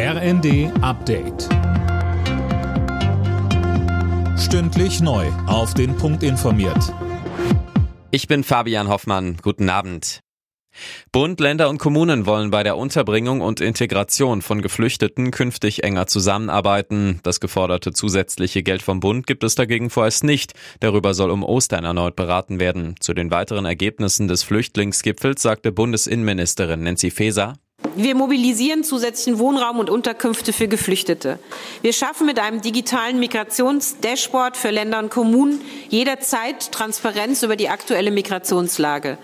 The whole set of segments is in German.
RND Update. Stündlich neu. Auf den Punkt informiert. Ich bin Fabian Hoffmann. Guten Abend. Bund, Länder und Kommunen wollen bei der Unterbringung und Integration von Geflüchteten künftig enger zusammenarbeiten. Das geforderte zusätzliche Geld vom Bund gibt es dagegen vorerst nicht. Darüber soll um Ostern erneut beraten werden. Zu den weiteren Ergebnissen des Flüchtlingsgipfels sagte Bundesinnenministerin Nancy Faeser. Wir mobilisieren zusätzlichen Wohnraum und Unterkünfte für Geflüchtete. Wir schaffen mit einem digitalen Migrationsdashboard für Länder und Kommunen jederzeit Transparenz über die aktuelle Migrationslage.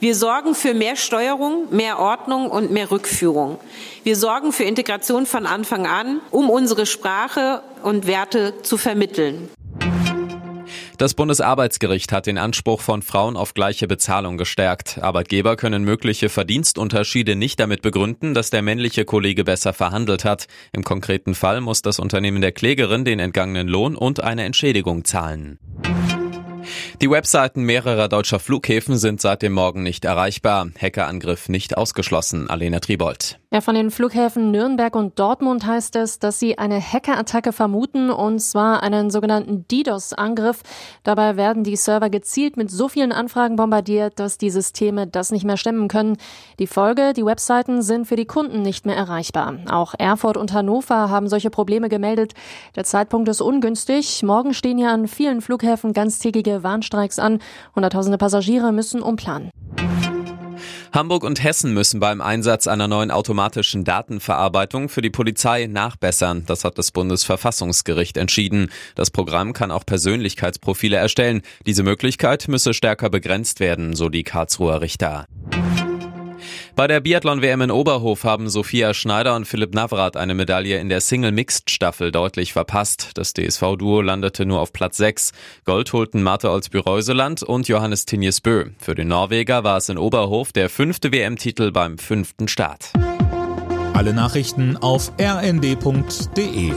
Wir sorgen für mehr Steuerung, mehr Ordnung und mehr Rückführung. Wir sorgen für Integration von Anfang an, um unsere Sprache und Werte zu vermitteln. Das Bundesarbeitsgericht hat den Anspruch von Frauen auf gleiche Bezahlung gestärkt. Arbeitgeber können mögliche Verdienstunterschiede nicht damit begründen, dass der männliche Kollege besser verhandelt hat. Im konkreten Fall muss das Unternehmen der Klägerin den entgangenen Lohn und eine Entschädigung zahlen. Die Webseiten mehrerer deutscher Flughäfen sind seit dem Morgen nicht erreichbar. Hackerangriff nicht ausgeschlossen. Alena Tribold. Ja, von den Flughäfen Nürnberg und Dortmund heißt es, dass sie eine Hackerattacke vermuten, und zwar einen sogenannten DDoS-Angriff. Dabei werden die Server gezielt mit so vielen Anfragen bombardiert, dass die Systeme das nicht mehr stemmen können. Die Folge, die Webseiten sind für die Kunden nicht mehr erreichbar. Auch Erfurt und Hannover haben solche Probleme gemeldet. Der Zeitpunkt ist ungünstig. Morgen stehen ja an vielen Flughäfen ganztägige Warnstreiks an. Hunderttausende Passagiere müssen umplanen. Hamburg und Hessen müssen beim Einsatz einer neuen automatischen Datenverarbeitung für die Polizei nachbessern. Das hat das Bundesverfassungsgericht entschieden. Das Programm kann auch Persönlichkeitsprofile erstellen. Diese Möglichkeit müsse stärker begrenzt werden, so die Karlsruher Richter. Bei der Biathlon-WM in Oberhof haben Sophia Schneider und Philipp Navrat eine Medaille in der Single-Mixed-Staffel deutlich verpasst. Das DSV-Duo landete nur auf Platz 6. Gold holten Marte Olsby-Reuseland und Johannes Tinjes Bö. Für den Norweger war es in Oberhof der fünfte WM-Titel beim fünften Start. Alle Nachrichten auf rnd.de